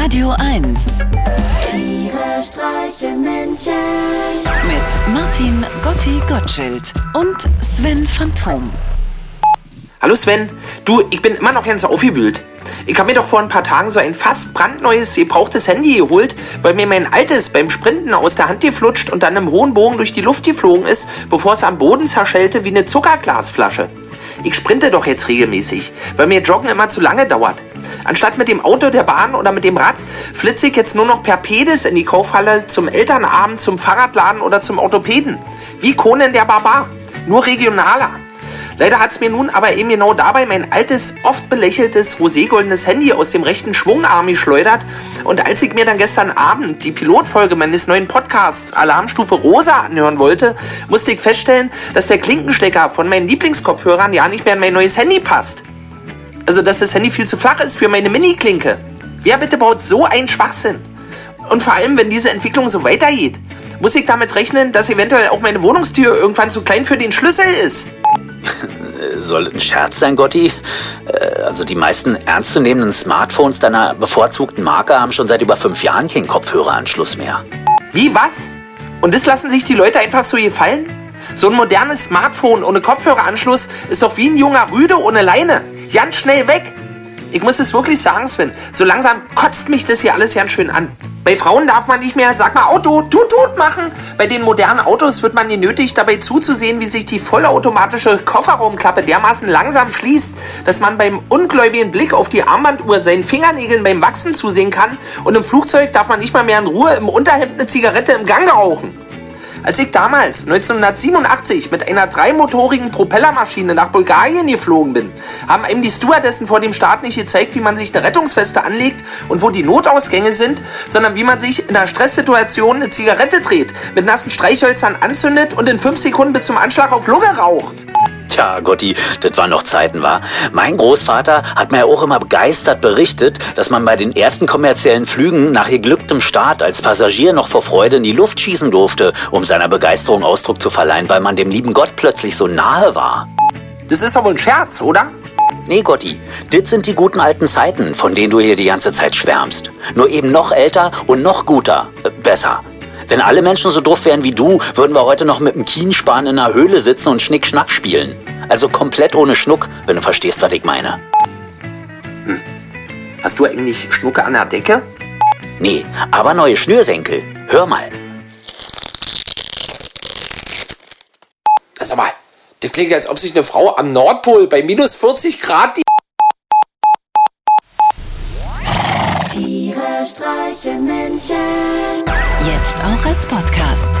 Radio 1 Tiere streichen Menschen. mit Martin Gotti Gottschild und Sven Phantom. Hallo Sven, du, ich bin immer noch ganz aufgewühlt. Ich habe mir doch vor ein paar Tagen so ein fast brandneues, gebrauchtes Handy geholt, weil mir mein altes beim Sprinten aus der Hand geflutscht und dann im hohen Bogen durch die Luft geflogen ist, bevor es am Boden zerschellte wie eine Zuckerglasflasche. Ich sprinte doch jetzt regelmäßig, weil mir Joggen immer zu lange dauert. Anstatt mit dem Auto, der Bahn oder mit dem Rad flitze ich jetzt nur noch per Pedis in die Kaufhalle, zum Elternabend, zum Fahrradladen oder zum Orthopäden. Wie Conan der Barbar, nur regionaler. Leider hat es mir nun aber eben genau dabei mein altes, oft belächeltes, roségoldenes Handy aus dem rechten Schwungarm geschleudert. Und als ich mir dann gestern Abend die Pilotfolge meines neuen Podcasts Alarmstufe Rosa anhören wollte, musste ich feststellen, dass der Klinkenstecker von meinen Lieblingskopfhörern ja nicht mehr in mein neues Handy passt. Also, dass das Handy viel zu flach ist für meine Mini-Klinke. Wer bitte baut so einen Schwachsinn? Und vor allem, wenn diese Entwicklung so weitergeht, muss ich damit rechnen, dass eventuell auch meine Wohnungstür irgendwann zu klein für den Schlüssel ist. Soll ein Scherz sein, Gotti? Äh, Also die meisten ernstzunehmenden Smartphones deiner bevorzugten Marke haben schon seit über fünf Jahren keinen Kopfhöreranschluss mehr. Wie, was? Und das lassen sich die Leute einfach so gefallen? So ein modernes Smartphone ohne Kopfhöreranschluss ist doch wie ein junger Rüde ohne Leine. Ganz schnell weg. Ich muss es wirklich sagen, Sven. So langsam kotzt mich das hier alles ganz schön an. Bei Frauen darf man nicht mehr, sag mal, Auto, tut, tut machen. Bei den modernen Autos wird man genötigt, dabei zuzusehen, wie sich die vollautomatische Kofferraumklappe dermaßen langsam schließt, dass man beim ungläubigen Blick auf die Armbanduhr seinen Fingernägeln beim Wachsen zusehen kann. Und im Flugzeug darf man nicht mal mehr in Ruhe im Unterhemd eine Zigarette im Gang rauchen. Als ich damals 1987 mit einer dreimotorigen Propellermaschine nach Bulgarien geflogen bin, haben einem die Stewardessen vor dem Start nicht gezeigt, wie man sich eine Rettungsweste anlegt und wo die Notausgänge sind, sondern wie man sich in einer Stresssituation eine Zigarette dreht, mit nassen Streichhölzern anzündet und in fünf Sekunden bis zum Anschlag auf Lunge raucht. Tja, Gotti, das waren noch Zeiten, war. Mein Großvater hat mir auch immer begeistert berichtet, dass man bei den ersten kommerziellen Flügen nach geglücktem Start als Passagier noch vor Freude in die Luft schießen durfte, um seiner Begeisterung Ausdruck zu verleihen, weil man dem lieben Gott plötzlich so nahe war. Das ist doch wohl ein Scherz, oder? Nee, Gotti, dit sind die guten alten Zeiten, von denen du hier die ganze Zeit schwärmst. Nur eben noch älter und noch guter. Äh, besser. Wenn alle Menschen so doof wären wie du, würden wir heute noch mit dem Kienspan in einer Höhle sitzen und Schnick-Schnack spielen. Also komplett ohne Schnuck, wenn du verstehst, was ich meine. Hast du eigentlich Schnucke an der Decke? Nee, aber neue Schnürsenkel. Hör mal. Sag mal, das klingt, als ob sich eine Frau am Nordpol bei minus 40 Grad die Tiere streichen Menschen. Jetzt auch als Podcast.